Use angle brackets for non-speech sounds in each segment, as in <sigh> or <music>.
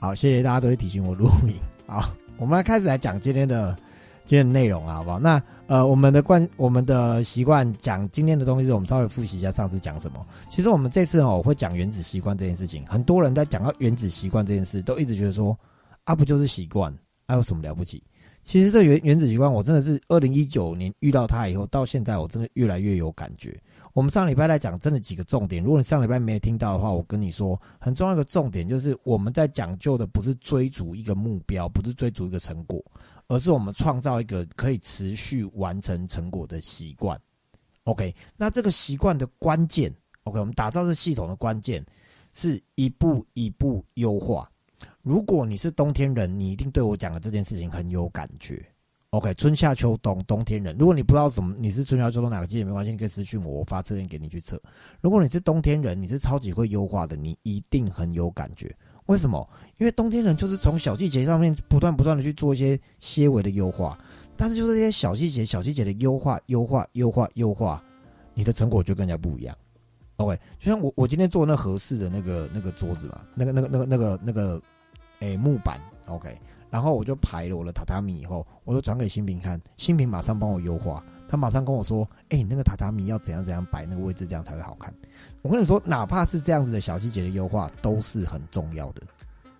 好，谢谢大家都会提醒我录影。<laughs> 好，我们来开始来讲今天的今天的内容啊，好不好？那呃，我们的惯我们的习惯讲今天的东西，是我们稍微复习一下上次讲什么。其实我们这次哦，我会讲原子习惯这件事情。很多人在讲到原子习惯这件事，都一直觉得说啊，不就是习惯，还有什么了不起？其实这原原子习惯，我真的是二零一九年遇到它以后，到现在我真的越来越有感觉。我们上礼拜来讲，真的几个重点。如果你上礼拜没有听到的话，我跟你说，很重要一个重点就是我们在讲究的不是追逐一个目标，不是追逐一个成果，而是我们创造一个可以持续完成成果的习惯。OK，那这个习惯的关键，OK，我们打造这系统的关键是一步一步优化。如果你是冬天人，你一定对我讲的这件事情很有感觉。OK，春夏秋冬，冬天人。如果你不知道什么，你是春夏秋冬哪个季节没关系，你可以私信我，我发测验给你去测。如果你是冬天人，你是超级会优化的，你一定很有感觉。为什么？因为冬天人就是从小细节上面不断不断的去做一些些微的优化，但是就是这些小细节、小细节的优化、优化、优化、优化，你的成果就更加不一样。OK，就像我我今天做那合适的那个那个桌子嘛，那个那个那个那个那个，诶木板 OK。然后我就排了我的榻榻米，以后我就转给新平看，新平马上帮我优化，他马上跟我说：“哎，你那个榻榻米要怎样怎样摆那个位置，这样才会好看。”我跟你说，哪怕是这样子的小细节的优化，都是很重要的。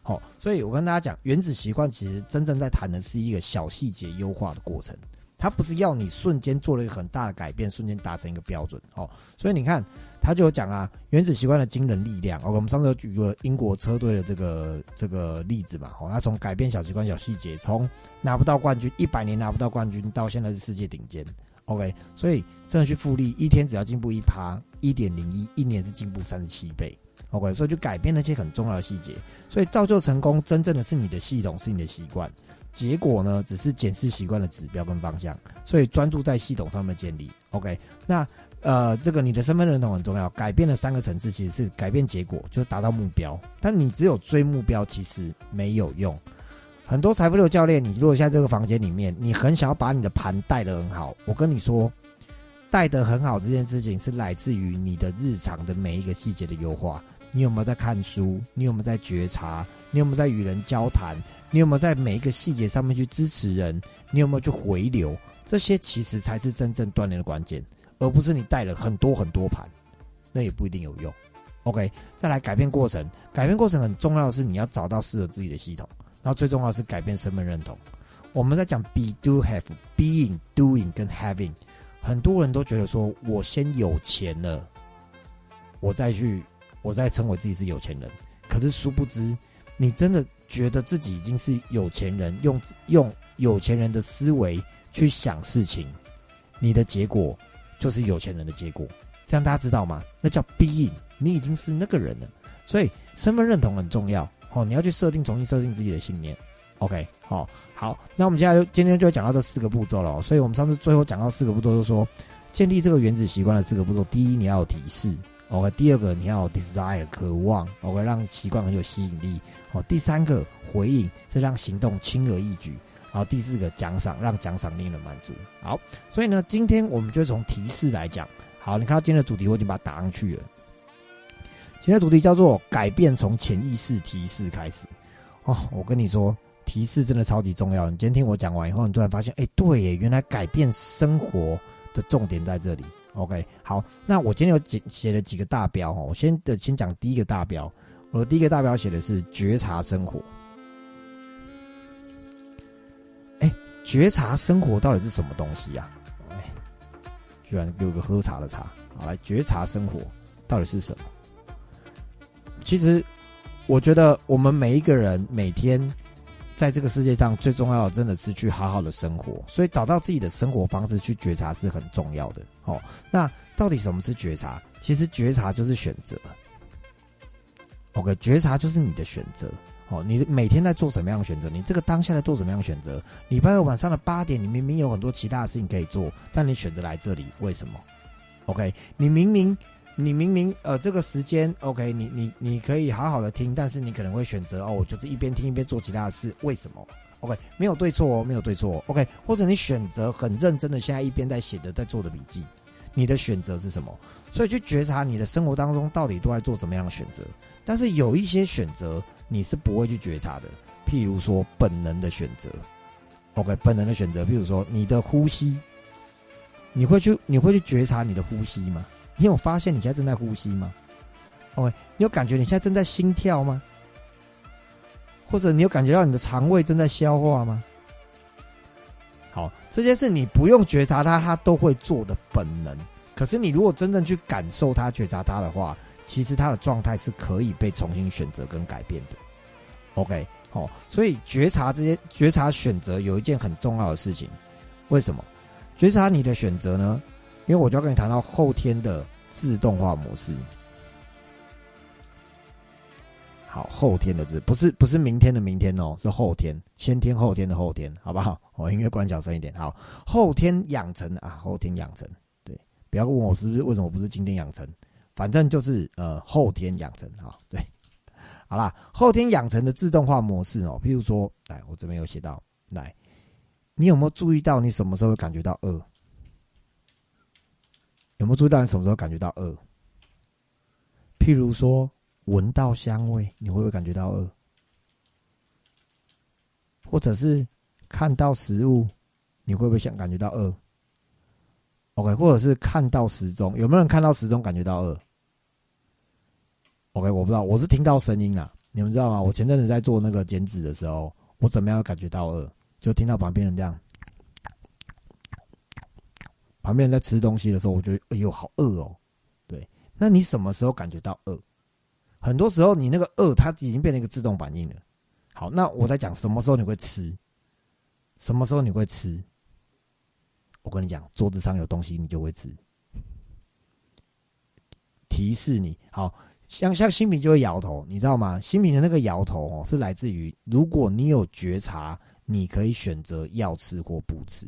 好，所以我跟大家讲，原子习惯其实真正在谈的是一个小细节优化的过程，它不是要你瞬间做了一个很大的改变，瞬间达成一个标准。哦，所以你看。他就有讲啊，原子习惯的惊人力量。哦，我们上次举过英国车队的这个这个例子嘛。哦，他从改变小习惯、小细节，从拿不到冠军，一百年拿不到冠军，到现在是世界顶尖。OK，所以真的去复利，一天只要进步一趴，一点零一，一年是进步三十七倍。OK，所以就改变那些很重要的细节，所以造就成功，真正的是你的系统，是你的习惯。结果呢，只是检视习惯的指标跟方向。所以专注在系统上面建立。OK，那。呃，这个你的身份认同很重要。改变了三个层次，其实是改变结果，就是达到目标。但你只有追目标，其实没有用。很多财富流教练，你如果在这个房间里面，你很想要把你的盘带得很好，我跟你说，带得很好这件事情是来自于你的日常的每一个细节的优化。你有没有在看书？你有没有在觉察？你有没有在与人交谈？你有没有在每一个细节上面去支持人？你有没有去回流？这些其实才是真正锻炼的关键。而不是你带了很多很多盘，那也不一定有用。OK，再来改变过程，改变过程很重要的是你要找到适合自己的系统，然后最重要是改变身份认同。我们在讲 be do have being doing 跟 having，很多人都觉得说我先有钱了，我再去我再称为自己是有钱人。可是殊不知，你真的觉得自己已经是有钱人，用用有钱人的思维去想事情，你的结果。就是有钱人的结果，这样大家知道吗？那叫 being，你已经是那个人了。所以身份认同很重要哦，你要去设定，重新设定自己的信念。OK，好，好，那我们接下来今天就要讲到这四个步骤了。所以我们上次最后讲到四个步骤，就说建立这个原子习惯的四个步骤：第一，你要有提示；OK，第二个你要 desire，渴望；OK，让习惯很有吸引力；哦，第三个回应，是让行动轻而易举。好，第四个奖赏，让奖赏令人满足。好，所以呢，今天我们就从提示来讲。好，你看到今天的主题，我已经把它打上去了。今天的主题叫做“改变从潜意识提示开始”。哦，我跟你说，提示真的超级重要。你今天听我讲完以后，你突然发现，哎，对耶，原来改变生活的重点在这里。OK，好，那我今天有写写了几个大标哈。我先的先讲第一个大标，我的第一个大标写的是觉察生活。哎觉察生活到底是什么东西呀？哎，居然给我个喝茶的茶。好，来觉察生活到底是什么？其实，我觉得我们每一个人每天在这个世界上最重要的，真的是去好好的生活。所以，找到自己的生活方式去觉察是很重要的。哦，那到底什么是觉察？其实觉察就是选择。OK，觉察就是你的选择。哦，你每天在做什么样的选择？你这个当下在做什么样的选择？礼拜二晚上的八点，你明明有很多其他的事情可以做，但你选择来这里，为什么？OK，你明明你明明呃这个时间 OK，你你你可以好好的听，但是你可能会选择哦，我就是一边听一边做其他的事，为什么？OK，没有对错哦，没有对错。OK，或者你选择很认真的现在一边在写的在做的笔记，你的选择是什么？所以去觉察你的生活当中到底都在做怎么样的选择。但是有一些选择你是不会去觉察的，譬如说本能的选择。OK，本能的选择，譬如说你的呼吸，你会去你会去觉察你的呼吸吗？你有发现你现在正在呼吸吗？OK，你有感觉你现在正在心跳吗？或者你有感觉到你的肠胃正在消化吗？好，这些是你不用觉察它，它都会做的本能。可是你如果真正去感受它、觉察它的话，其实它的状态是可以被重新选择跟改变的。OK，好，所以觉察这些觉察选择有一件很重要的事情，为什么？觉察你的选择呢？因为我就要跟你谈到后天的自动化模式。好，后天的字不是不是明天的明天哦，是后天，先天后天的后天，好不好？我音乐关小声一点。好，后天养成啊，后天养成，对，不要问我是不是为什么不是今天养成，反正就是呃后天养成啊，对，好啦，后天养成的自动化模式哦，譬如说，来，我这边有写到，来，你有没有注意到你什么时候会感觉到饿？有没有注意到你什么时候感觉到饿？譬如说。闻到香味，你会不会感觉到饿？或者是看到食物，你会不会想感觉到饿？OK，或者是看到时钟，有没有人看到时钟感觉到饿？OK，我不知道，我是听到声音啊，你们知道吗？我前阵子在做那个剪纸的时候，我怎么样感觉到饿？就听到旁边人这样，旁边人在吃东西的时候，我觉得哎呦好饿哦。对，那你什么时候感觉到饿？很多时候，你那个饿，它已经变成一个自动反应了。好，那我在讲什么时候你会吃，什么时候你会吃？我跟你讲，桌子上有东西，你就会吃。提示你，好像像新平就会摇头，你知道吗？新平的那个摇头哦，是来自于如果你有觉察，你可以选择要吃或不吃。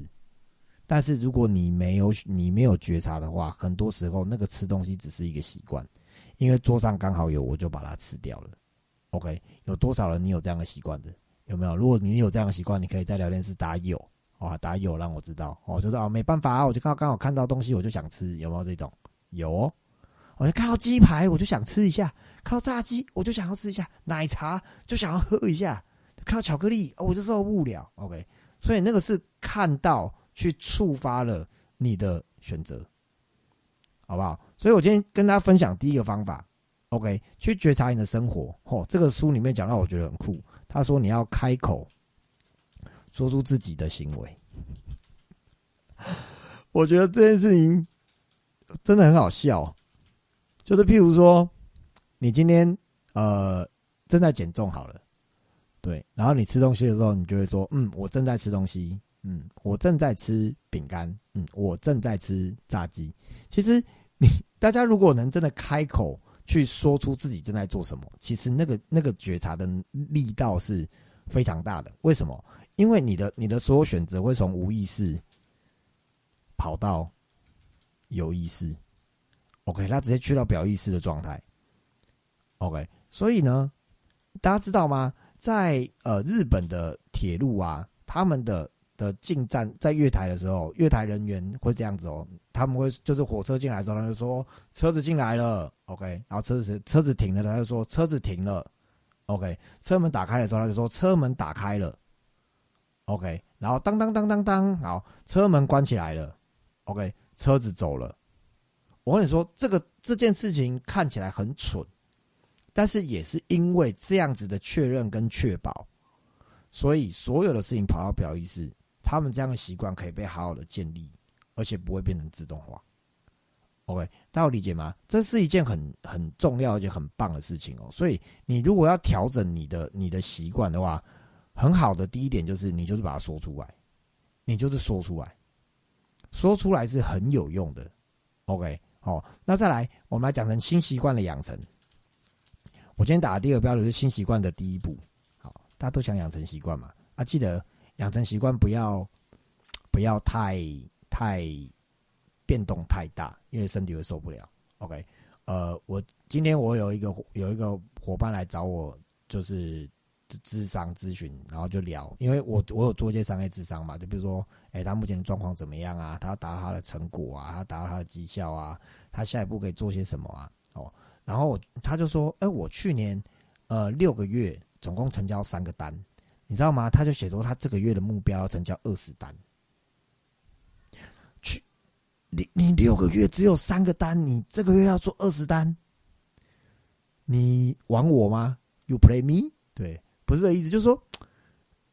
但是如果你没有你没有觉察的话，很多时候那个吃东西只是一个习惯。因为桌上刚好有，我就把它吃掉了。OK，有多少人你有这样的习惯的？有没有？如果你有这样的习惯，你可以在聊天室打有，啊，打有让我知道。哦，就是啊，没办法啊，我就刚刚好看到东西，我就想吃，有没有这种？有哦。我就看到鸡排，我就想吃一下；看到炸鸡，我就想要吃一下；奶茶就想要喝一下；看到巧克力，我就受不了。OK，所以那个是看到去触发了你的选择，好不好？所以我今天跟大家分享第一个方法，OK，去觉察你的生活。哦，这个书里面讲到，我觉得很酷。他说你要开口说出自己的行为。<laughs> 我觉得这件事情真的很好笑。就是譬如说，你今天呃正在减重好了，对，然后你吃东西的时候，你就会说，嗯，我正在吃东西，嗯，我正在吃饼干，嗯，我正在吃炸鸡。其实。你大家如果能真的开口去说出自己正在做什么，其实那个那个觉察的力道是非常大的。为什么？因为你的你的所有选择会从无意识跑到有意识，OK，他直接去到表意识的状态，OK。所以呢，大家知道吗？在呃日本的铁路啊，他们的。的进站在月台的时候，月台人员会这样子哦，他们会就是火车进来的时候，他就说车子进来了，OK，然后车子车子停了，他就说车子停了，OK，车门打开的时候，他就说车门打开了，OK，然后当当当当当，好，车门关起来了，OK，车子走了。我跟你说，这个这件事情看起来很蠢，但是也是因为这样子的确认跟确保，所以所有的事情跑到表意识。他们这样的习惯可以被好好的建立，而且不会变成自动化。OK，大家理解吗？这是一件很很重要而且很棒的事情哦。所以你如果要调整你的你的习惯的话，很好的第一点就是你就是把它说出来，你就是说出来，说出来是很有用的。OK，好，那再来我们来讲成新习惯的养成。我今天打的第二个标准是新习惯的第一步。好，大家都想养成习惯嘛？啊，记得。养成习惯不要不要太太变动太大，因为身体会受不了。OK，呃，我今天我有一个有一个伙伴来找我，就是智商咨询，然后就聊，因为我我有做一些商业智商嘛，就比如说，哎，他目前的状况怎么样啊？他达到他的成果啊，他达到他的绩效啊，他下一步可以做些什么啊？哦，然后他就说：“哎，我去年呃六个月总共成交三个单，你知道吗？”他就写说他这个月的目标要成交二十单。去，你你六个月只有三个单，你这个月要做二十单，你玩我吗？You play me？对，不是这意思，就是说，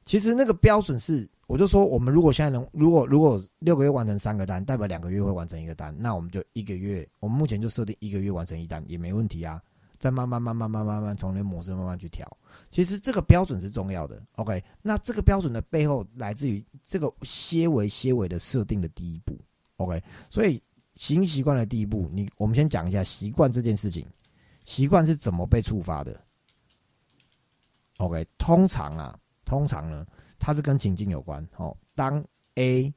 其实那个标准是。我就说，我们如果现在能，如果如果六个月完成三个单，代表两个月会完成一个单，那我们就一个月，我们目前就设定一个月完成一单也没问题啊。再慢慢慢慢慢慢慢从那模式慢慢去调，其实这个标准是重要的。OK，那这个标准的背后来自于这个些微些微的设定的第一步。OK，所以行习惯的第一步，你我们先讲一下习惯这件事情，习惯是怎么被触发的？OK，通常啊，通常呢。它是跟情境有关，哦。当 A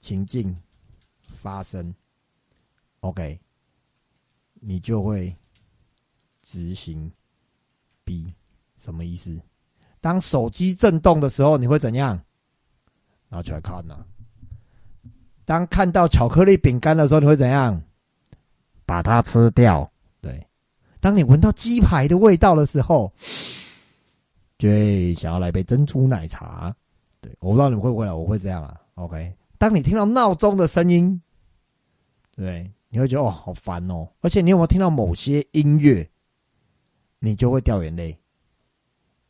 情境发生，OK，你就会执行 B，什么意思？当手机震动的时候，你会怎样？拿起来看呢？当看到巧克力饼干的时候，你会怎样？把它吃掉。对，当你闻到鸡排的味道的时候。就会想要来杯珍珠奶茶，对，我不知道你们会不会，我会这样啊。OK，当你听到闹钟的声音，对，你会觉得哦，好烦哦。而且你有没有听到某些音乐，你就会掉眼泪？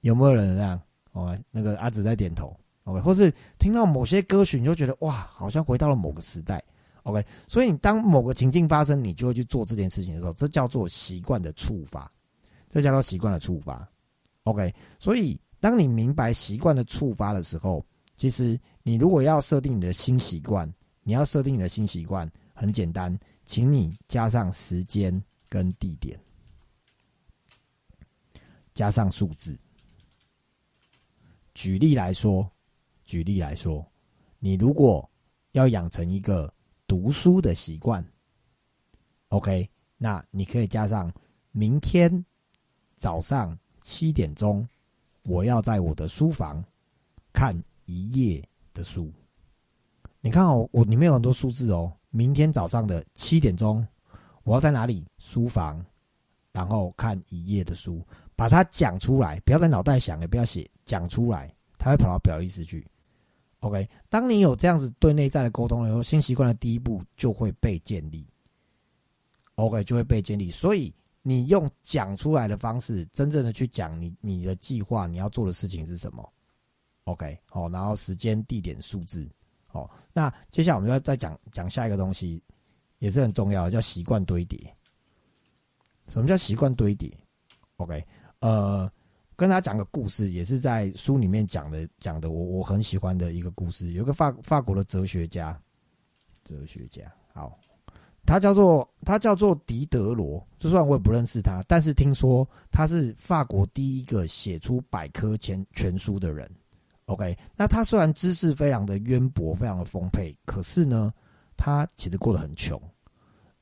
有没有人这样哦那个阿紫在点头。OK，或是听到某些歌曲，你就觉得哇，好像回到了某个时代。OK，所以你当某个情境发生，你就会去做这件事情的时候，这叫做习惯的触发，这叫做习惯的触发。OK，所以当你明白习惯的触发的时候，其实你如果要设定你的新习惯，你要设定你的新习惯很简单，请你加上时间跟地点，加上数字。举例来说，举例来说，你如果要养成一个读书的习惯，OK，那你可以加上明天早上。七点钟，我要在我的书房看一页的书。你看哦，我里面有很多数字哦。明天早上的七点钟，我要在哪里？书房，然后看一页的书，把它讲出来，不要在脑袋想，也不要写，讲出来，它会跑到表意识去。OK，当你有这样子对内在的沟通以后，新习惯的第一步就会被建立。OK，就会被建立，所以。你用讲出来的方式，真正的去讲你你的计划，你要做的事情是什么？OK，好，然后时间、地点、数字，好，那接下来我们要再讲讲下一个东西，也是很重要的，叫习惯堆叠。什么叫习惯堆叠？OK，呃，跟大家讲个故事，也是在书里面讲的讲的，我我很喜欢的一个故事，有个法法国的哲学家，哲学家，好。他叫做他叫做狄德罗，就算我也不认识他，但是听说他是法国第一个写出百科全全书的人。OK，那他虽然知识非常的渊博，非常的丰沛，可是呢，他其实过得很穷。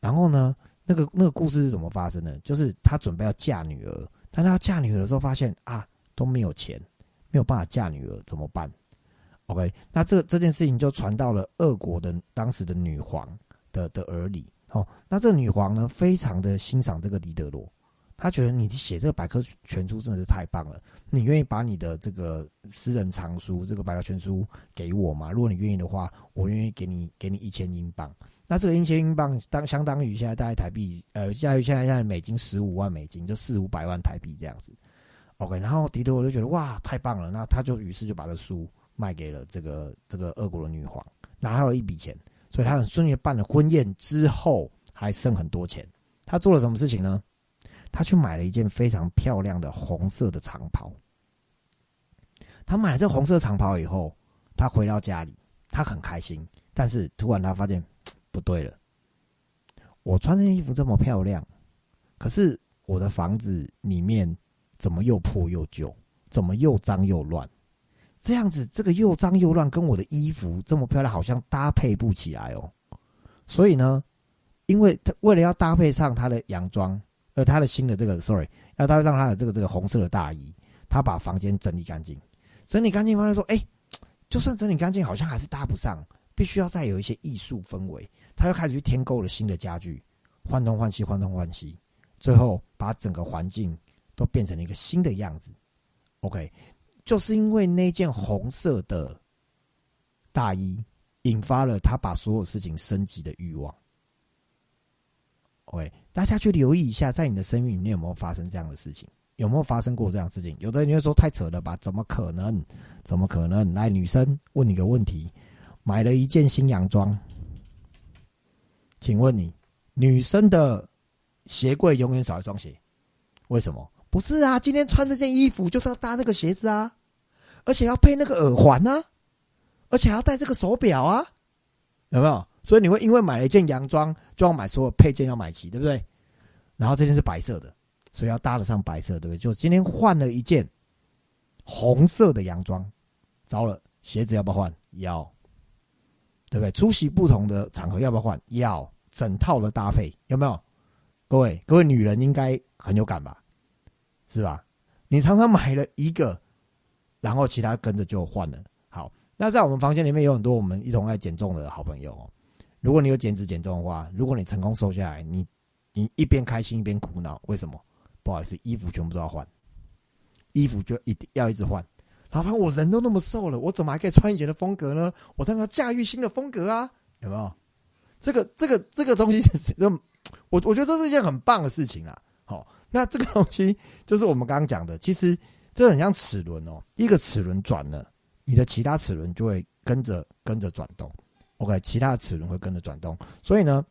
然后呢，那个那个故事是怎么发生的？就是他准备要嫁女儿，但他嫁女儿的时候发现啊都没有钱，没有办法嫁女儿，怎么办？OK，那这这件事情就传到了俄国的当时的女皇。的的耳里，哦，那这女皇呢，非常的欣赏这个狄德罗，她觉得你写这个百科全书真的是太棒了，你愿意把你的这个私人藏书这个百科全书给我吗？如果你愿意的话，我愿意给你给你一千英镑。那这个一千英镑当相当于现在大概台币，呃，相当于现在现在美金十五万美金，就四五百万台币这样子。OK，然后狄德罗就觉得哇，太棒了，那他就于是就把这书卖给了这个这个俄国的女皇，拿到了一笔钱。所以他很顺利办了婚宴之后，还剩很多钱。他做了什么事情呢？他去买了一件非常漂亮的红色的长袍。他买了这红色长袍以后，他回到家里，他很开心。但是突然他发现不对了，我穿这件衣服这么漂亮，可是我的房子里面怎么又破又旧，怎么又脏又乱？这样子，这个又脏又乱，跟我的衣服这么漂亮，好像搭配不起来哦。所以呢，因为他为了要搭配上他的洋装，呃，他的新的这个，sorry，要搭配上他的这个这个红色的大衣，他把房间整理干净，整理干净，发现说，哎，就算整理干净，好像还是搭不上，必须要再有一些艺术氛围。他又开始去添购了新的家具，换东换西，换东换西，最后把整个环境都变成了一个新的样子。OK，就是因为那件红色的大衣，引发了他把所有事情升级的欲望。OK，大家去留意一下，在你的生命里面有没有发生这样的事情？有没有发生过这样的事情？有的人会说太扯了吧？怎么可能？怎么可能？来，女生问你个问题：买了一件新洋装，请问你，女生的鞋柜永远少一双鞋，为什么？不是啊，今天穿这件衣服就是要搭那个鞋子啊，而且要配那个耳环啊，而且要戴这个手表啊，有没有？所以你会因为买了一件洋装，就要买所有配件要买齐，对不对？然后这件是白色的，所以要搭得上白色，对不对？就今天换了一件红色的洋装，糟了，鞋子要不要换？要，对不对？出席不同的场合要不要换？要，整套的搭配有没有？各位，各位女人应该很有感吧？是吧？你常常买了一个，然后其他跟着就换了。好，那在我们房间里面有很多我们一同来减重的好朋友哦。如果你有减脂减重的话，如果你成功瘦下来，你你一边开心一边苦恼，为什么？不好意思，衣服全部都要换，衣服就一定要一直换。老板，我人都那么瘦了，我怎么还可以穿以前的风格呢？我当然要驾驭新的风格啊，有没有？这个这个这个东西，我我觉得这是一件很棒的事情啊。好。那这个东西就是我们刚刚讲的，其实这很像齿轮哦，一个齿轮转了，你的其他齿轮就会跟着跟着转动。OK，其他的齿轮会跟着转动。所以呢，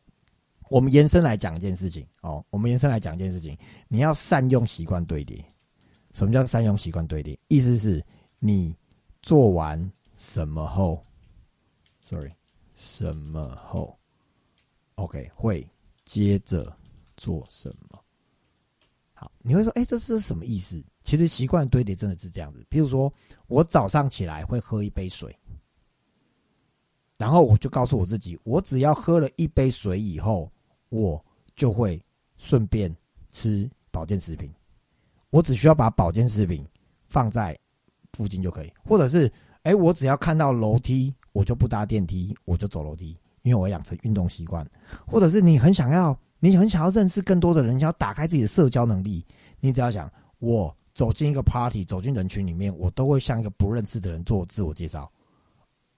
我们延伸来讲一件事情哦，我们延伸来讲一件事情，你要善用习惯堆叠。什么叫善用习惯堆叠？意思是你做完什么后，sorry，什么后，OK，会接着做什么？好，你会说，哎，这是什么意思？其实习惯堆叠真的是这样子。比如说，我早上起来会喝一杯水，然后我就告诉我自己，我只要喝了一杯水以后，我就会顺便吃保健食品。我只需要把保健食品放在附近就可以，或者是，哎，我只要看到楼梯，我就不搭电梯，我就走楼梯，因为我养成运动习惯。或者是你很想要。你很想要认识更多的人，想要打开自己的社交能力。你只要想，我走进一个 party，走进人群里面，我都会向一个不认识的人做自我介绍。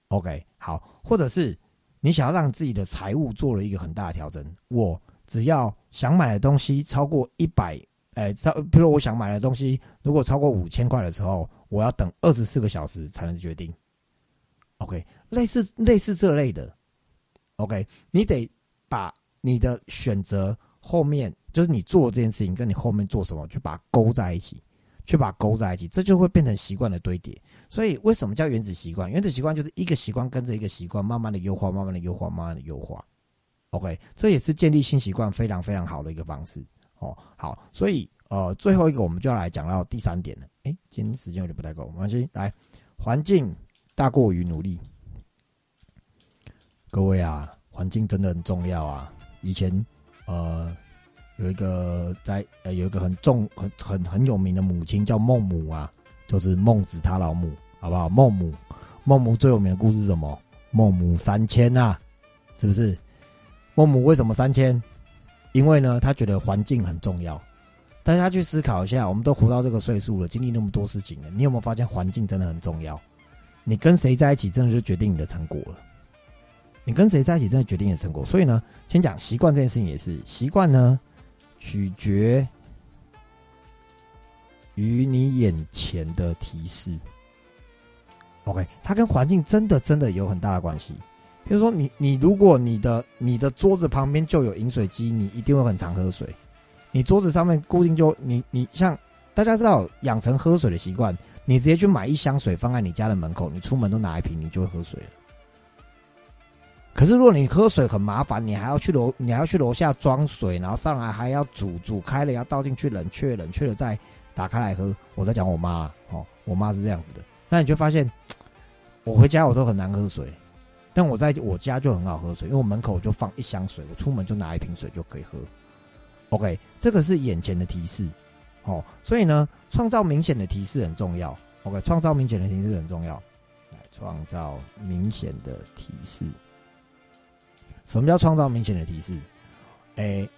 OK，好，或者是你想要让自己的财务做了一个很大的调整，我只要想买的东西超过一百，哎，超，比如我想买的东西如果超过五千块的时候，我要等二十四个小时才能决定。OK，类似类似这类的，OK，你得把。你的选择后面就是你做这件事情，跟你后面做什么，去把它勾在一起，去把它勾在一起，这就会变成习惯的堆叠。所以为什么叫原子习惯？原子习惯就是一个习惯跟着一个习惯，慢慢的优化，慢慢的优化，慢慢的优化。OK，这也是建立新习惯非常非常好的一个方式。哦，好，所以呃，最后一个我们就要来讲到第三点了。哎，今天时间有点不太够，没关系。来，环境大过于努力。各位啊，环境真的很重要啊。以前，呃，有一个在呃有一个很重很很很有名的母亲叫孟母啊，就是孟子他老母，好不好？孟母，孟母最有名的故事是什么？孟母三迁呐，是不是？孟母为什么三迁？因为呢，他觉得环境很重要。大家去思考一下，我们都活到这个岁数了，经历那么多事情了，你有没有发现环境真的很重要？你跟谁在一起，真的就决定你的成果了。你跟谁在一起，真的决定你的成果。所以呢，先讲习惯这件事情也是习惯呢，取决于你眼前的提示。OK，它跟环境真的真的有很大的关系。比如说，你你如果你的你的桌子旁边就有饮水机，你一定会很常喝水。你桌子上面固定就你你像大家知道养成喝水的习惯，你直接去买一箱水放在你家的门口，你出门都拿一瓶，你就会喝水了。可是，如果你喝水很麻烦，你还要去楼，你还要去楼下装水，然后上来还要煮，煮开了要倒进去冷却，冷却了再打开来喝。我在讲我妈哦，我妈是这样子的。那你就发现，我回家我都很难喝水，但我在我家就很好喝水，因为我门口就放一箱水，我出门就拿一瓶水就可以喝。OK，这个是眼前的提示哦，所以呢，创造明显的提示很重要。OK，创造明显的提示很重要，来创造明显的提示。什么叫创造明显的提示？哎，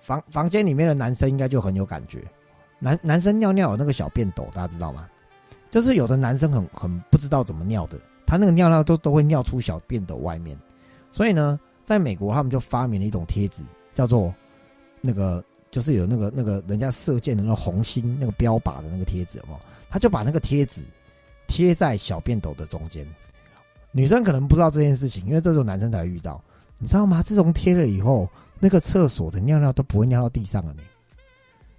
房房间里面的男生应该就很有感觉。男男生尿尿有那个小便斗，大家知道吗？就是有的男生很很不知道怎么尿的，他那个尿尿都都会尿出小便斗外面。所以呢，在美国他们就发明了一种贴纸，叫做那个就是有那个那个人家射箭的那个红心那个标靶的那个贴纸，哦，他就把那个贴纸贴在小便斗的中间。女生可能不知道这件事情，因为这种男生才会遇到，你知道吗？自从贴了以后，那个厕所的尿尿都不会尿到地上了呢。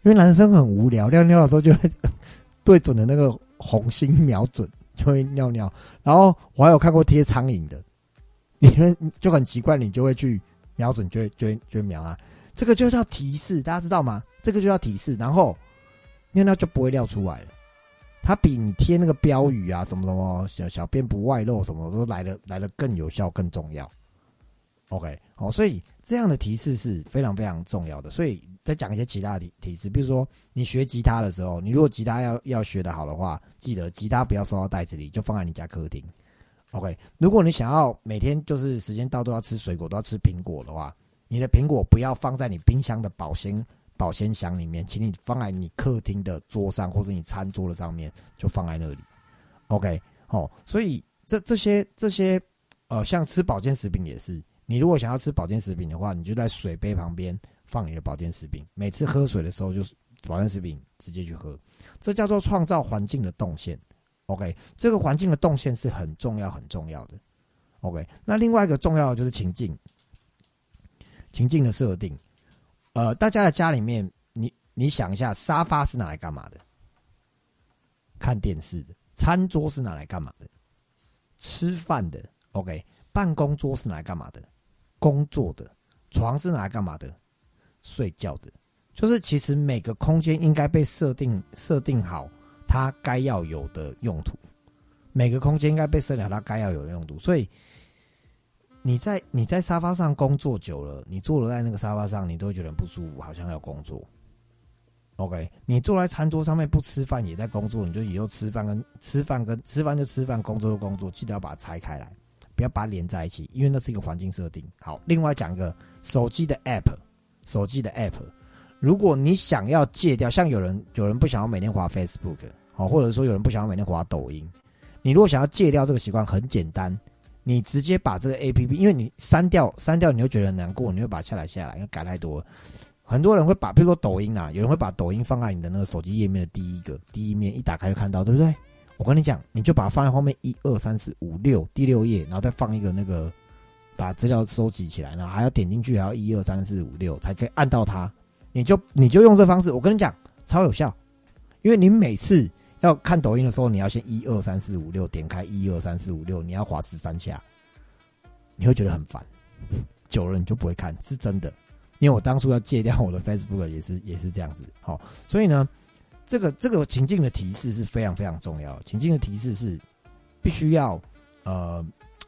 因为男生很无聊，尿尿的时候就会 <laughs> 对准的那个红心瞄准，就会尿尿。然后我还有看过贴苍蝇的，<laughs> 你们就很奇怪，你就会去瞄准，就会就会就会瞄啊。这个就叫提示，大家知道吗？这个就叫提示，然后尿尿就不会尿出来了。它比你贴那个标语啊，什么什么小小便不外露，什么都来的来的更有效、更重要。OK，好，所以这样的提示是非常非常重要的。所以再讲一些其他的提提示，比如说你学吉他的时候，你如果吉他要要学的好的话，记得吉他不要收到袋子里，就放在你家客厅。OK，如果你想要每天就是时间到都要吃水果，都要吃苹果的话，你的苹果不要放在你冰箱的保鲜。保鲜箱里面，请你放在你客厅的桌上，或者你餐桌的上面，就放在那里。OK，好，所以这这些这些，呃，像吃保健食品也是，你如果想要吃保健食品的话，你就在水杯旁边放你的保健食品，每次喝水的时候就是保健食品直接去喝，这叫做创造环境的动线。OK，这个环境的动线是很重要很重要的。OK，那另外一个重要的就是情境，情境的设定。呃，大家的家里面，你你想一下，沙发是拿来干嘛的？看电视的。餐桌是拿来干嘛的？吃饭的。OK，办公桌是拿来干嘛的？工作的。床是拿来干嘛的？睡觉的。就是其实每个空间应该被设定设定好它该要有的用途，每个空间应该被设定好它该要有的用途，所以。你在你在沙发上工作久了，你坐了在那个沙发上，你都会觉得不舒服，好像要工作。OK，你坐在餐桌上面不吃饭也在工作，你就以后吃饭跟吃饭跟吃饭就吃饭，工作就工作，记得要把它拆开来，不要把它连在一起，因为那是一个环境设定。好，另外讲一个手机的 App，手机的 App，如果你想要戒掉，像有人有人不想要每天滑 Facebook，好，或者说有人不想要每天滑抖音，你如果想要戒掉这个习惯，很简单。你直接把这个 A P P，因为你删掉删掉，你会觉得难过，你会把它下来下来，因为改太多。很多人会把，比如说抖音啊，有人会把抖音放在你的那个手机页面的第一个第一面，一打开就看到，对不对？我跟你讲，你就把它放在后面一二三四五六第六页，然后再放一个那个把资料收集起来，然后还要点进去，还要一二三四五六才可以按到它。你就你就用这方式，我跟你讲超有效，因为你每次。要看抖音的时候，你要先一二三四五六点开一二三四五六，你要滑十三下，你会觉得很烦，久了你就不会看，是真的。因为我当初要戒掉我的 Facebook 也是也是这样子，好，所以呢，这个这个情境的提示是非常非常重要，情境的提示是必须要呃，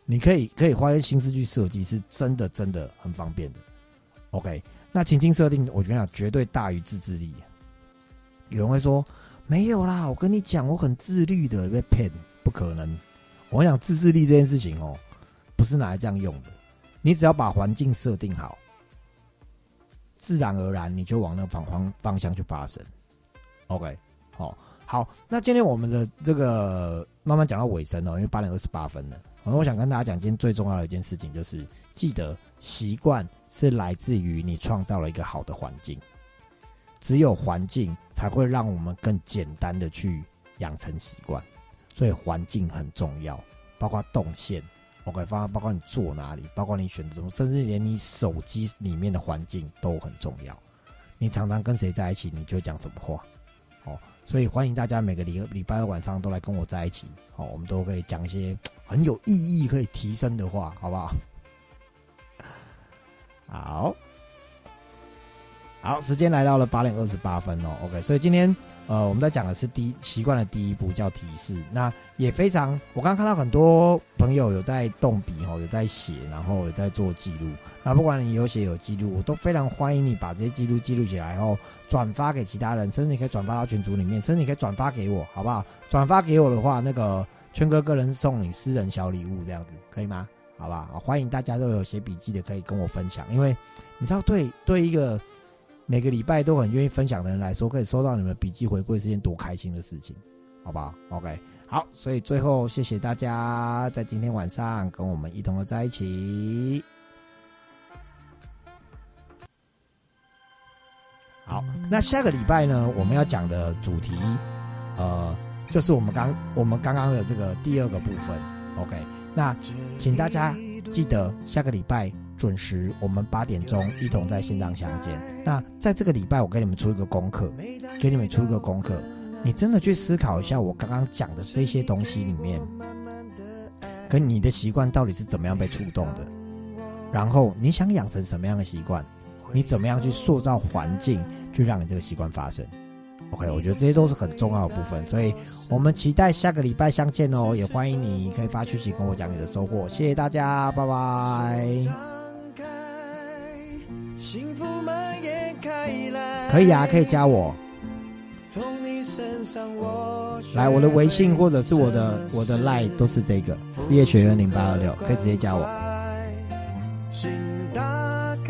你可以可以花些心思去设计，是真的真的很方便的。OK，那情境设定，我觉得绝对大于自制力。有人会说。没有啦，我跟你讲，我很自律的，被骗不可能。我讲自制力这件事情哦，不是拿来这样用的。你只要把环境设定好，自然而然你就往那方方方向去发生。OK，好，好。那今天我们的这个慢慢讲到尾声哦，因为八点二十八分了。我想跟大家讲，今天最重要的一件事情就是，记得习惯是来自于你创造了一个好的环境。只有环境才会让我们更简单的去养成习惯，所以环境很重要，包括动线，OK，方包括你坐哪里，包括你选择什么，甚至连你手机里面的环境都很重要。你常常跟谁在一起，你就讲什么话，哦，所以欢迎大家每个礼礼拜二晚上都来跟我在一起，哦，我们都可以讲一些很有意义、可以提升的话，好不好？好。好，时间来到了八点二十八分哦。OK，所以今天呃，我们在讲的是第习惯的第一步叫提示。那也非常，我刚刚看到很多朋友有在动笔哦，有在写，然后有在做记录。那不管你有写有记录，我都非常欢迎你把这些记录记录起来，然后转发给其他人，甚至你可以转发到群组里面，甚至你可以转发给我，好不好？转发给我的话，那个圈哥个人送你私人小礼物，这样子可以吗？好吧，欢迎大家都有写笔记的可以跟我分享，因为你知道，对对一个。每个礼拜都很愿意分享的人来说，可以收到你们笔记回馈是件多开心的事情，好不好？OK，好，所以最后谢谢大家在今天晚上跟我们一同的在一起。好，那下个礼拜呢，我们要讲的主题，呃，就是我们刚我们刚刚的这个第二个部分。OK，那请大家记得下个礼拜准时，我们八点钟一同在线上相见。那在这个礼拜，我给你们出一个功课，给你们出一个功课，你真的去思考一下我刚刚讲的这些东西里面，跟你的习惯到底是怎么样被触动的，然后你想养成什么样的习惯，你怎么样去塑造环境。去让你这个习惯发生，OK，我觉得这些都是很重要的部分，所以我们期待下个礼拜相见哦，也欢迎你可以发讯息跟我讲你的收获，谢谢大家，拜拜。可以啊，可以加我。来，我的微信或者是我的我的 Line 都是这个 C H 学员零八二六，可以直接加我。谢谢大家。